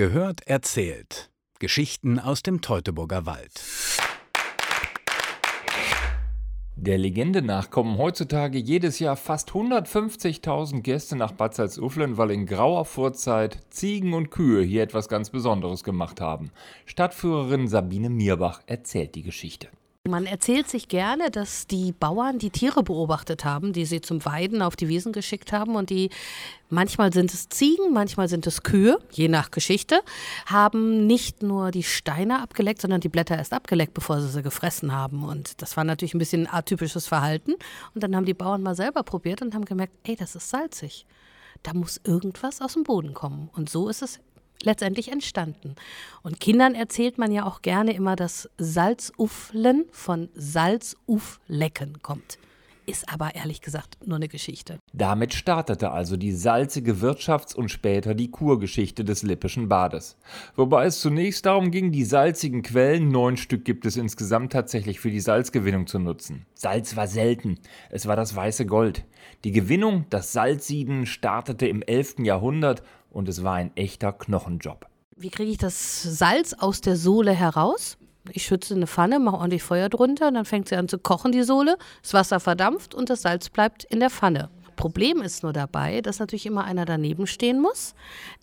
Gehört erzählt. Geschichten aus dem Teutoburger Wald. Der Legende nach kommen heutzutage jedes Jahr fast 150.000 Gäste nach Bad Salzuflen, weil in grauer Vorzeit Ziegen und Kühe hier etwas ganz Besonderes gemacht haben. Stadtführerin Sabine Mierbach erzählt die Geschichte. Man erzählt sich gerne, dass die Bauern die Tiere beobachtet haben, die sie zum Weiden auf die Wiesen geschickt haben. Und die manchmal sind es Ziegen, manchmal sind es Kühe, je nach Geschichte, haben nicht nur die Steine abgeleckt, sondern die Blätter erst abgeleckt, bevor sie sie gefressen haben. Und das war natürlich ein bisschen atypisches Verhalten. Und dann haben die Bauern mal selber probiert und haben gemerkt, ey, das ist salzig. Da muss irgendwas aus dem Boden kommen. Und so ist es letztendlich entstanden. Und Kindern erzählt man ja auch gerne immer, dass Salzuflen von Salzuflecken kommt. Ist aber ehrlich gesagt nur eine Geschichte. Damit startete also die salzige Wirtschafts- und später die Kurgeschichte des Lippischen Bades. Wobei es zunächst darum ging, die salzigen Quellen, neun Stück gibt es insgesamt tatsächlich für die Salzgewinnung zu nutzen. Salz war selten, es war das weiße Gold. Die Gewinnung, das Salzsieden, startete im 11. Jahrhundert und es war ein echter Knochenjob. Wie kriege ich das Salz aus der Sohle heraus? Ich schütze eine Pfanne, mache ordentlich Feuer drunter, dann fängt sie an zu kochen, die Sohle. Das Wasser verdampft und das Salz bleibt in der Pfanne. Problem ist nur dabei, dass natürlich immer einer daneben stehen muss,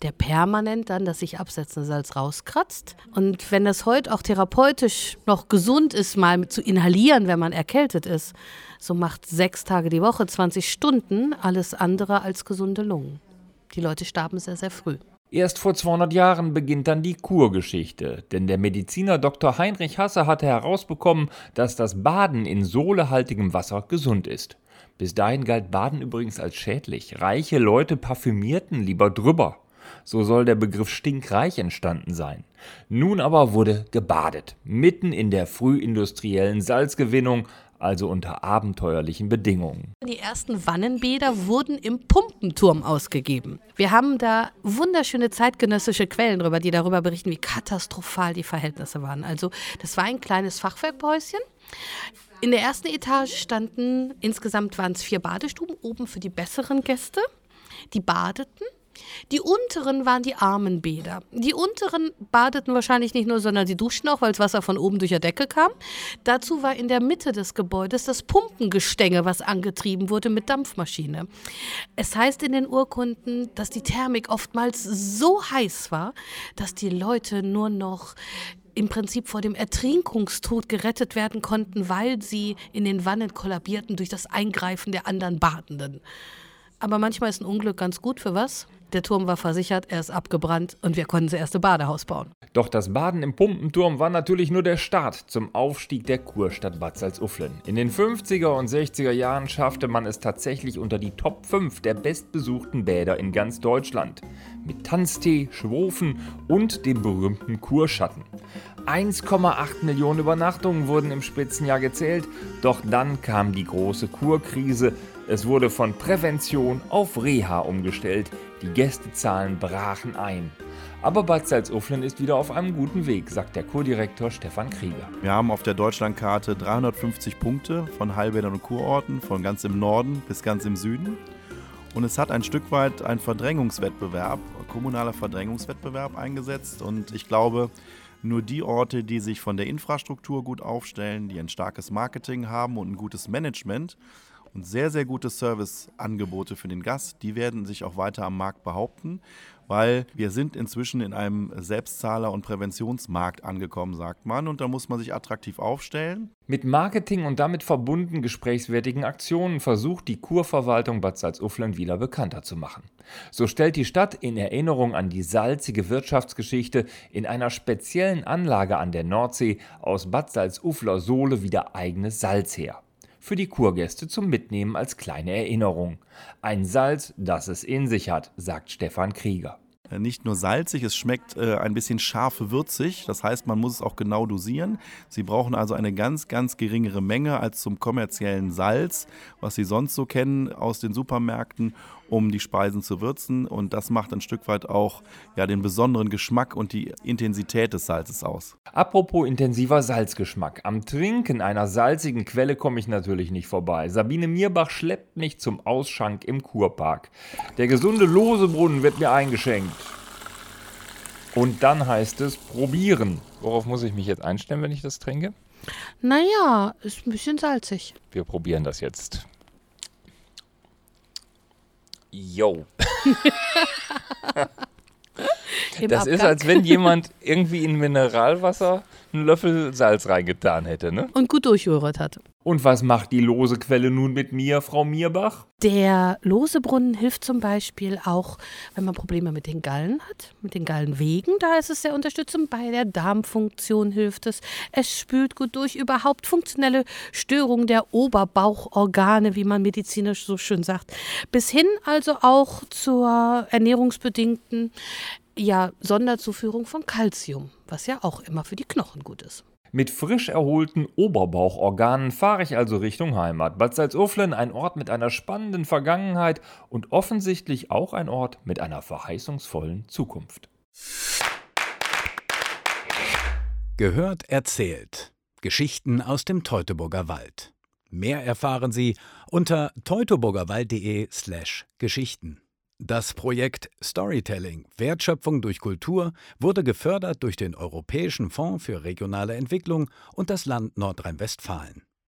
der permanent dann das sich absetzende Salz rauskratzt. Und wenn es heute auch therapeutisch noch gesund ist, mal zu inhalieren, wenn man erkältet ist, so macht sechs Tage die Woche, 20 Stunden alles andere als gesunde Lungen. Die Leute starben sehr, sehr früh. Erst vor 200 Jahren beginnt dann die Kurgeschichte, denn der Mediziner Dr. Heinrich Hasse hatte herausbekommen, dass das Baden in sohlehaltigem Wasser gesund ist. Bis dahin galt Baden übrigens als schädlich. Reiche Leute parfümierten lieber drüber. So soll der Begriff stinkreich entstanden sein. Nun aber wurde gebadet, mitten in der frühindustriellen Salzgewinnung, also unter abenteuerlichen Bedingungen. Die ersten Wannenbäder wurden im Pumpenturm ausgegeben. Wir haben da wunderschöne zeitgenössische Quellen drüber, die darüber berichten, wie katastrophal die Verhältnisse waren. Also das war ein kleines Fachwerkhäuschen. In der ersten Etage standen, insgesamt waren es vier Badestuben, oben für die besseren Gäste. Die badeten die unteren waren die armen Bäder. Die unteren badeten wahrscheinlich nicht nur, sondern sie duschten auch, weil das Wasser von oben durch die Decke kam. Dazu war in der Mitte des Gebäudes das Pumpengestänge, was angetrieben wurde mit Dampfmaschine. Es heißt in den Urkunden, dass die Thermik oftmals so heiß war, dass die Leute nur noch im Prinzip vor dem Ertrinkungstod gerettet werden konnten, weil sie in den Wannen kollabierten durch das Eingreifen der anderen Badenden. Aber manchmal ist ein Unglück ganz gut für was? Der Turm war versichert, er ist abgebrannt und wir konnten das erste Badehaus bauen. Doch das Baden im Pumpenturm war natürlich nur der Start zum Aufstieg der Kurstadt Bad Salzuflen. In den 50er und 60er Jahren schaffte man es tatsächlich unter die Top 5 der bestbesuchten Bäder in ganz Deutschland. Mit Tanztee, Schwofen und dem berühmten Kurschatten. 1,8 Millionen Übernachtungen wurden im Spitzenjahr gezählt, doch dann kam die große Kurkrise. Es wurde von Prävention auf Reha umgestellt. Die Gästezahlen brachen ein. Aber Bad Salzuflen ist wieder auf einem guten Weg, sagt der Kurdirektor Stefan Krieger. Wir haben auf der Deutschlandkarte 350 Punkte von Heilbädern und Kurorten, von ganz im Norden bis ganz im Süden. Und es hat ein Stück weit ein Verdrängungswettbewerb, kommunaler Verdrängungswettbewerb eingesetzt. Und ich glaube, nur die Orte, die sich von der Infrastruktur gut aufstellen, die ein starkes Marketing haben und ein gutes Management, und sehr, sehr gute Serviceangebote für den Gast. Die werden sich auch weiter am Markt behaupten, weil wir sind inzwischen in einem Selbstzahler- und Präventionsmarkt angekommen, sagt man. Und da muss man sich attraktiv aufstellen. Mit Marketing und damit verbunden gesprächswertigen Aktionen versucht die Kurverwaltung Bad Salzuflen wieder bekannter zu machen. So stellt die Stadt in Erinnerung an die salzige Wirtschaftsgeschichte in einer speziellen Anlage an der Nordsee aus Bad Salzufler Sohle wieder eigenes Salz her für die Kurgäste zum Mitnehmen als kleine Erinnerung. Ein Salz, das es in sich hat, sagt Stefan Krieger. Äh, nicht nur salzig, es schmeckt äh, ein bisschen scharf würzig. Das heißt, man muss es auch genau dosieren. Sie brauchen also eine ganz, ganz geringere Menge als zum kommerziellen Salz, was Sie sonst so kennen aus den Supermärkten, um die Speisen zu würzen. Und das macht ein Stück weit auch ja, den besonderen Geschmack und die Intensität des Salzes aus. Apropos intensiver Salzgeschmack. Am Trinken einer salzigen Quelle komme ich natürlich nicht vorbei. Sabine Mierbach schleppt mich zum Ausschank im Kurpark. Der gesunde Losebrunnen wird mir eingeschenkt. Und dann heißt es probieren. Worauf muss ich mich jetzt einstellen, wenn ich das trinke? Naja, ist ein bisschen salzig. Wir probieren das jetzt. Yo. Das ist, Abgang. als wenn jemand irgendwie in Mineralwasser einen Löffel Salz reingetan hätte, ne? Und gut durchgerührt hat. Und was macht die lose Quelle nun mit mir, Frau Mierbach? Der lose Brunnen hilft zum Beispiel auch, wenn man Probleme mit den Gallen hat, mit den Gallenwegen. Da ist es sehr unterstützend. Bei der Darmfunktion hilft es. Es spült gut durch. Überhaupt funktionelle Störungen der Oberbauchorgane, wie man medizinisch so schön sagt. Bis hin also auch zur ernährungsbedingten ja, Sonderzuführung von Kalzium, was ja auch immer für die Knochen gut ist. Mit frisch erholten Oberbauchorganen fahre ich also Richtung Heimat. Bad Salzuflen, ein Ort mit einer spannenden Vergangenheit und offensichtlich auch ein Ort mit einer verheißungsvollen Zukunft. Gehört erzählt. Geschichten aus dem Teutoburger Wald. Mehr erfahren Sie unter teutoburgerwald.de slash Geschichten. Das Projekt Storytelling Wertschöpfung durch Kultur wurde gefördert durch den Europäischen Fonds für regionale Entwicklung und das Land Nordrhein-Westfalen.